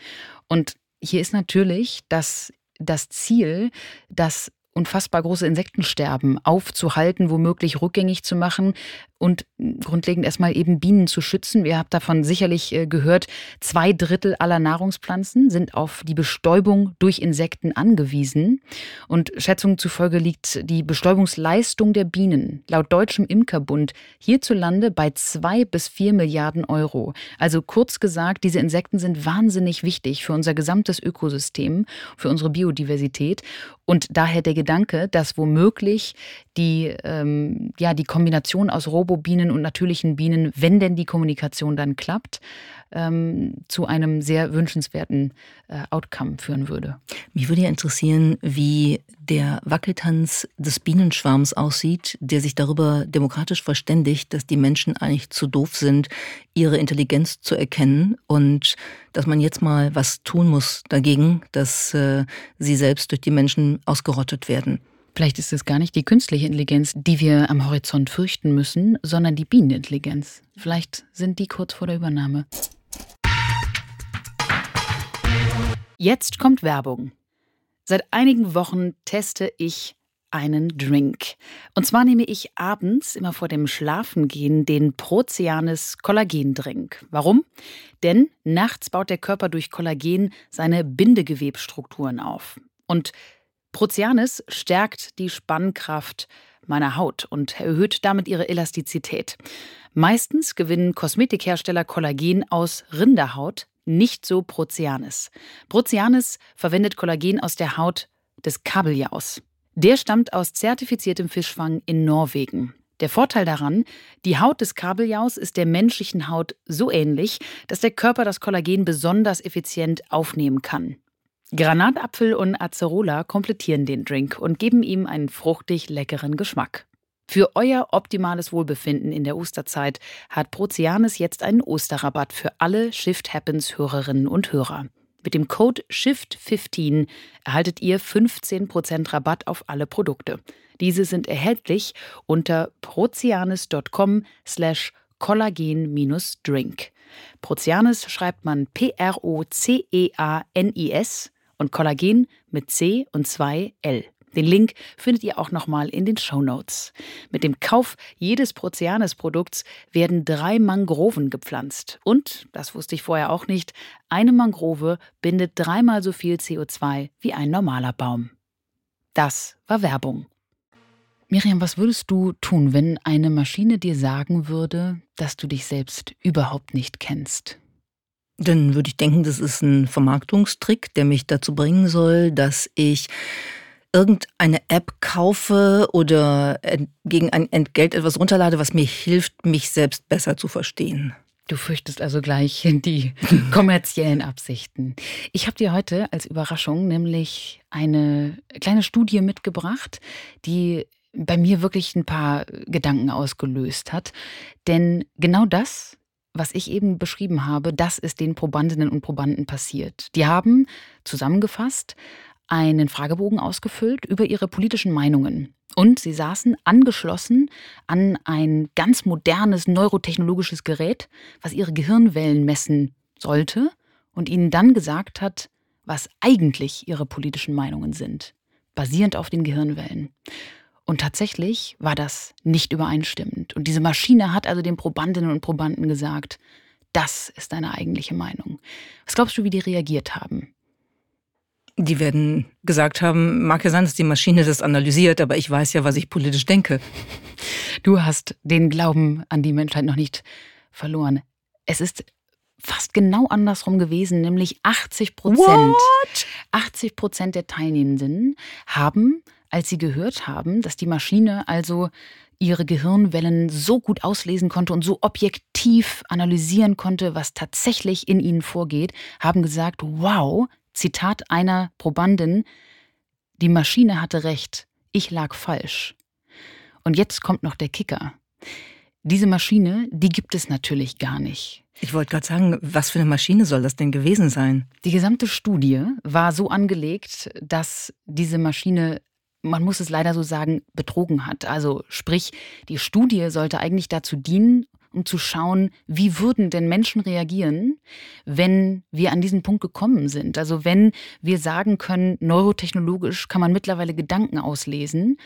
Und hier ist natürlich das, das Ziel, dass unfassbar große Insektensterben aufzuhalten, womöglich rückgängig zu machen und grundlegend erstmal eben Bienen zu schützen. Ihr habt davon sicherlich äh, gehört, zwei Drittel aller Nahrungspflanzen sind auf die Bestäubung durch Insekten angewiesen. Und Schätzungen zufolge liegt die Bestäubungsleistung der Bienen laut Deutschem Imkerbund hierzulande bei zwei bis vier Milliarden Euro. Also kurz gesagt, diese Insekten sind wahnsinnig wichtig für unser gesamtes Ökosystem, für unsere Biodiversität. Und daher der Gedanke, dass womöglich die, ähm, ja, die Kombination aus Robobienen und natürlichen Bienen, wenn denn die Kommunikation dann klappt, ähm, zu einem sehr wünschenswerten äh, Outcome führen würde. Mich würde ja interessieren, wie der Wackeltanz des Bienenschwarms aussieht, der sich darüber demokratisch verständigt, dass die Menschen eigentlich zu doof sind, ihre Intelligenz zu erkennen und dass man jetzt mal was tun muss dagegen, dass äh, sie selbst durch die Menschen ausgerottet werden. Vielleicht ist es gar nicht die künstliche Intelligenz, die wir am Horizont fürchten müssen, sondern die Bienenintelligenz. Vielleicht sind die kurz vor der Übernahme. Jetzt kommt Werbung. Seit einigen Wochen teste ich einen Drink. Und zwar nehme ich abends immer vor dem Schlafengehen den Proceanis Kollagendrink. Warum? Denn nachts baut der Körper durch Kollagen seine Bindegewebstrukturen auf. Und Proceanis stärkt die Spannkraft meiner Haut und erhöht damit ihre Elastizität. Meistens gewinnen Kosmetikhersteller Kollagen aus Rinderhaut, nicht so Proceanis. Proceanis verwendet Kollagen aus der Haut des Kabeljaus. Der stammt aus zertifiziertem Fischfang in Norwegen. Der Vorteil daran, die Haut des Kabeljaus ist der menschlichen Haut so ähnlich, dass der Körper das Kollagen besonders effizient aufnehmen kann. Granatapfel und Acerola komplettieren den Drink und geben ihm einen fruchtig leckeren Geschmack. Für euer optimales Wohlbefinden in der Osterzeit hat Proceanis jetzt einen Osterrabatt für alle Shift Happens Hörerinnen und Hörer. Mit dem Code SHIFT15 erhaltet ihr 15% Rabatt auf alle Produkte. Diese sind erhältlich unter prozianis.com slash kollagen-drink. Prozianis schreibt man P-R-O-C-E-A-N-I-S und Kollagen mit C und 2 L. Den Link findet ihr auch nochmal in den Show Notes. Mit dem Kauf jedes Proceanes-Produkts werden drei Mangroven gepflanzt. Und, das wusste ich vorher auch nicht, eine Mangrove bindet dreimal so viel CO2 wie ein normaler Baum. Das war Werbung. Miriam, was würdest du tun, wenn eine Maschine dir sagen würde, dass du dich selbst überhaupt nicht kennst? Dann würde ich denken, das ist ein Vermarktungstrick, der mich dazu bringen soll, dass ich irgendeine App kaufe oder gegen ein Entgelt etwas runterlade, was mir hilft, mich selbst besser zu verstehen. Du fürchtest also gleich die kommerziellen Absichten. Ich habe dir heute als Überraschung nämlich eine kleine Studie mitgebracht, die bei mir wirklich ein paar Gedanken ausgelöst hat. Denn genau das, was ich eben beschrieben habe, das ist den Probandinnen und Probanden passiert. Die haben zusammengefasst einen Fragebogen ausgefüllt über ihre politischen Meinungen. Und sie saßen angeschlossen an ein ganz modernes neurotechnologisches Gerät, was ihre Gehirnwellen messen sollte und ihnen dann gesagt hat, was eigentlich ihre politischen Meinungen sind, basierend auf den Gehirnwellen. Und tatsächlich war das nicht übereinstimmend. Und diese Maschine hat also den Probandinnen und Probanden gesagt, das ist deine eigentliche Meinung. Was glaubst du, wie die reagiert haben? Die werden gesagt haben, mag ja sein, dass die Maschine das analysiert, aber ich weiß ja, was ich politisch denke. Du hast den Glauben an die Menschheit noch nicht verloren. Es ist fast genau andersrum gewesen, nämlich 80 Prozent. 80 Prozent der Teilnehmenden haben, als sie gehört haben, dass die Maschine also ihre Gehirnwellen so gut auslesen konnte und so objektiv analysieren konnte, was tatsächlich in ihnen vorgeht, haben gesagt, wow, Zitat einer Probandin, die Maschine hatte recht, ich lag falsch. Und jetzt kommt noch der Kicker. Diese Maschine, die gibt es natürlich gar nicht. Ich wollte gerade sagen, was für eine Maschine soll das denn gewesen sein? Die gesamte Studie war so angelegt, dass diese Maschine man muss es leider so sagen, betrogen hat. Also sprich, die Studie sollte eigentlich dazu dienen, um zu schauen, wie würden denn Menschen reagieren, wenn wir an diesen Punkt gekommen sind. Also wenn wir sagen können, neurotechnologisch kann man mittlerweile Gedanken auslesen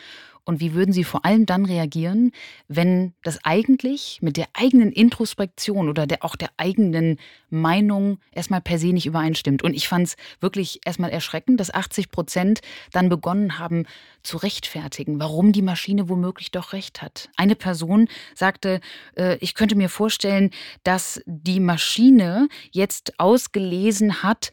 und wie würden Sie vor allem dann reagieren, wenn das eigentlich mit der eigenen Introspektion oder der, auch der eigenen Meinung erstmal per se nicht übereinstimmt? Und ich fand es wirklich erstmal erschreckend, dass 80 Prozent dann begonnen haben zu rechtfertigen, warum die Maschine womöglich doch recht hat. Eine Person sagte, äh, ich könnte mir vorstellen, dass die Maschine jetzt ausgelesen hat,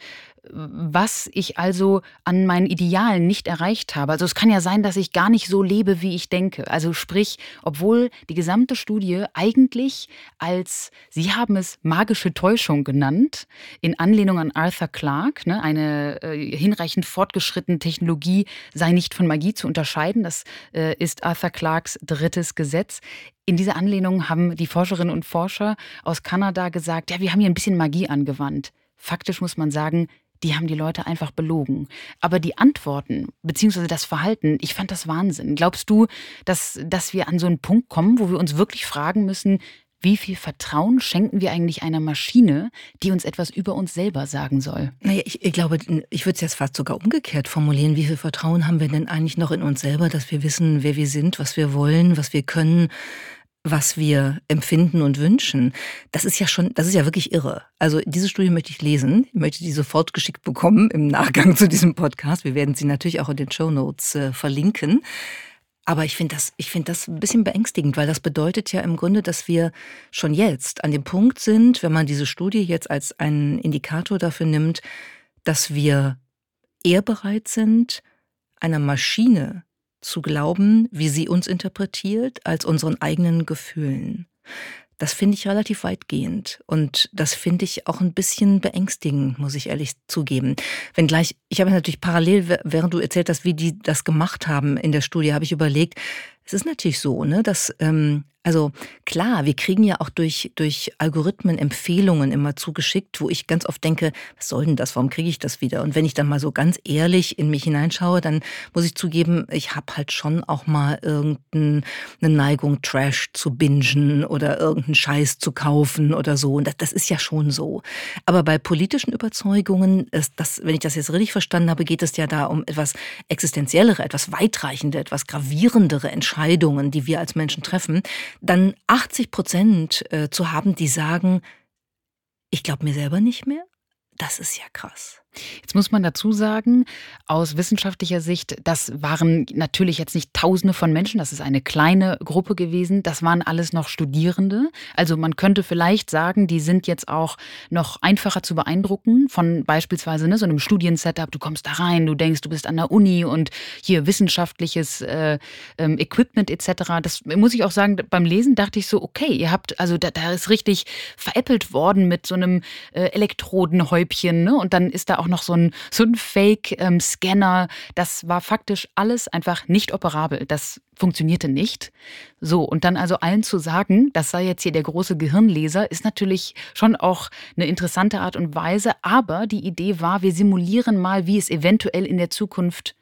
was ich also an meinen Idealen nicht erreicht habe. Also es kann ja sein, dass ich gar nicht so lebe, wie ich denke. Also sprich, obwohl die gesamte Studie eigentlich als, Sie haben es magische Täuschung genannt, in Anlehnung an Arthur Clarke, ne, eine äh, hinreichend fortgeschrittene Technologie sei nicht von Magie zu unterscheiden. Das äh, ist Arthur Clarkes drittes Gesetz. In dieser Anlehnung haben die Forscherinnen und Forscher aus Kanada gesagt, ja, wir haben hier ein bisschen Magie angewandt. Faktisch muss man sagen, die haben die Leute einfach belogen. Aber die Antworten, beziehungsweise das Verhalten, ich fand das Wahnsinn. Glaubst du, dass, dass wir an so einen Punkt kommen, wo wir uns wirklich fragen müssen, Wie viel Vertrauen schenken wir eigentlich einer Maschine, die uns etwas über uns selber sagen soll? Naja, ich, ich glaube, ich würde es jetzt fast sogar umgekehrt formulieren. Wie viel Vertrauen haben wir denn eigentlich noch in uns selber, dass wir wissen, wer wir sind, was wir wollen, was wir können, was wir empfinden und wünschen, das ist ja schon, das ist ja wirklich irre. Also diese Studie möchte ich lesen, ich möchte die sofort geschickt bekommen im Nachgang zu diesem Podcast. Wir werden sie natürlich auch in den Show Notes äh, verlinken. Aber ich finde das, ich das ein bisschen beängstigend, weil das bedeutet ja im Grunde, dass wir schon jetzt an dem Punkt sind, wenn man diese Studie jetzt als einen Indikator dafür nimmt, dass wir eher bereit sind, einer Maschine zu glauben, wie sie uns interpretiert, als unseren eigenen Gefühlen. Das finde ich relativ weitgehend und das finde ich auch ein bisschen beängstigend, muss ich ehrlich zugeben. Wenngleich, ich habe natürlich parallel, während du erzählt hast, wie die das gemacht haben in der Studie, habe ich überlegt, es ist natürlich so, ne, dass ähm, also klar, wir kriegen ja auch durch, durch Algorithmen Empfehlungen immer zugeschickt, wo ich ganz oft denke, was soll denn das, warum kriege ich das wieder? Und wenn ich dann mal so ganz ehrlich in mich hineinschaue, dann muss ich zugeben, ich habe halt schon auch mal irgendeine Neigung, Trash zu bingen oder irgendeinen Scheiß zu kaufen oder so. Und das, das ist ja schon so. Aber bei politischen Überzeugungen, ist das, wenn ich das jetzt richtig verstanden habe, geht es ja da um etwas existenziellere, etwas weitreichende, etwas gravierendere Entscheidungen, die wir als Menschen treffen dann 80 Prozent äh, zu haben, die sagen, ich glaube mir selber nicht mehr, das ist ja krass. Jetzt muss man dazu sagen, aus wissenschaftlicher Sicht, das waren natürlich jetzt nicht Tausende von Menschen, das ist eine kleine Gruppe gewesen, das waren alles noch Studierende. Also man könnte vielleicht sagen, die sind jetzt auch noch einfacher zu beeindrucken von beispielsweise ne, so einem Studiensetup. Du kommst da rein, du denkst, du bist an der Uni und hier wissenschaftliches äh, ähm, Equipment etc. Das muss ich auch sagen, beim Lesen dachte ich so, okay, ihr habt, also da, da ist richtig veräppelt worden mit so einem äh, Elektrodenhäubchen ne? und dann ist da auch noch so ein, so ein Fake-Scanner. das war faktisch alles einfach nicht operabel. Das funktionierte nicht. So, und dann also allen zu sagen, das sei jetzt hier der große Gehirnleser, ist natürlich schon auch eine interessante Art und Weise. Aber die Idee war, wir simulieren mal, wie es eventuell in der Zukunft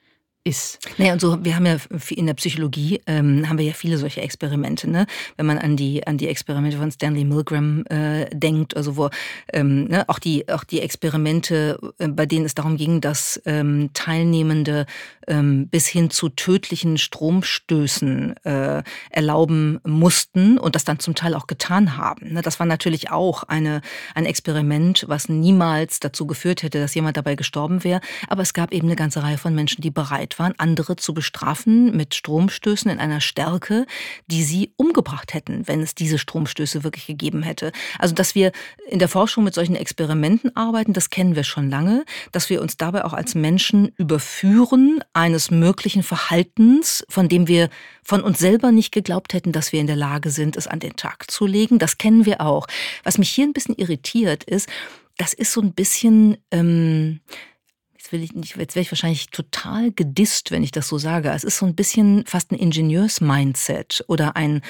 ist. Naja, und so, wir haben ja in der Psychologie ähm, haben wir ja viele solche Experimente, ne? Wenn man an die, an die Experimente von Stanley Milgram äh, denkt, also wo ähm, ne, auch die, auch die Experimente, äh, bei denen es darum ging, dass ähm, Teilnehmende ähm, bis hin zu tödlichen Stromstößen äh, erlauben mussten und das dann zum Teil auch getan haben. Ne? Das war natürlich auch eine, ein Experiment, was niemals dazu geführt hätte, dass jemand dabei gestorben wäre. Aber es gab eben eine ganze Reihe von Menschen, die waren, andere zu bestrafen mit Stromstößen in einer Stärke, die sie umgebracht hätten, wenn es diese Stromstöße wirklich gegeben hätte. Also, dass wir in der Forschung mit solchen Experimenten arbeiten, das kennen wir schon lange, dass wir uns dabei auch als Menschen überführen eines möglichen Verhaltens, von dem wir von uns selber nicht geglaubt hätten, dass wir in der Lage sind, es an den Tag zu legen. Das kennen wir auch. Was mich hier ein bisschen irritiert ist, das ist so ein bisschen, ähm, jetzt will ich nicht, jetzt werde ich wahrscheinlich total gedisst, wenn ich das so sage. Es ist so ein bisschen fast ein Ingenieurs-Mindset oder ein,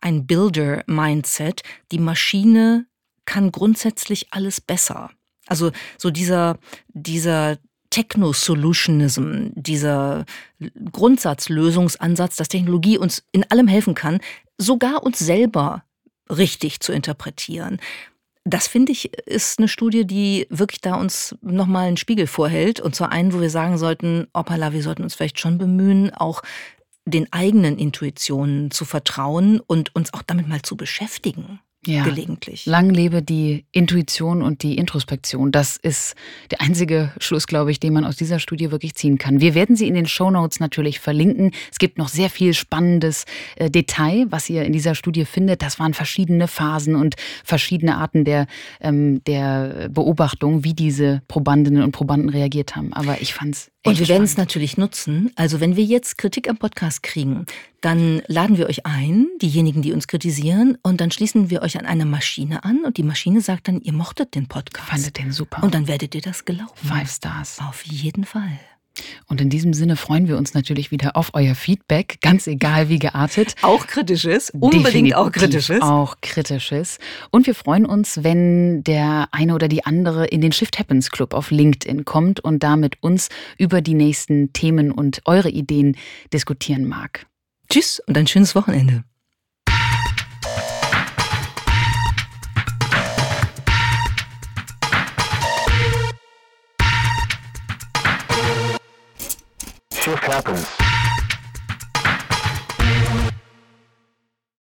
ein Builder-Mindset. Die Maschine kann grundsätzlich alles besser. Also so dieser, dieser Techno-Solutionism, dieser Grundsatzlösungsansatz, dass Technologie uns in allem helfen kann, sogar uns selber richtig zu interpretieren. Das finde ich ist eine Studie, die wirklich da uns nochmal einen Spiegel vorhält. Und zwar einen, wo wir sagen sollten, opala, wir sollten uns vielleicht schon bemühen, auch den eigenen Intuitionen zu vertrauen und uns auch damit mal zu beschäftigen ja. gelegentlich. Lang lebe die Intuition und die Introspektion. Das ist der einzige Schluss, glaube ich, den man aus dieser Studie wirklich ziehen kann. Wir werden sie in den Show Notes natürlich verlinken. Es gibt noch sehr viel spannendes äh, Detail, was ihr in dieser Studie findet. Das waren verschiedene Phasen und verschiedene Arten der, ähm, der Beobachtung, wie diese Probandinnen und Probanden reagiert haben. Aber ich fand es und wir werden es natürlich nutzen. Also wenn wir jetzt Kritik am Podcast kriegen, dann laden wir euch ein, diejenigen, die uns kritisieren, und dann schließen wir euch an eine Maschine an und die Maschine sagt dann, ihr mochtet den Podcast. Fandet den super. Und dann werdet ihr das glauben. Five Stars. Auf jeden Fall. Und in diesem Sinne freuen wir uns natürlich wieder auf euer Feedback, ganz egal wie geartet. Auch kritisches, unbedingt Definitiv auch kritisches. Auch kritisches. Und wir freuen uns, wenn der eine oder die andere in den Shift Happens Club auf LinkedIn kommt und da mit uns über die nächsten Themen und eure Ideen diskutieren mag. Tschüss und ein schönes Wochenende. Shift happens.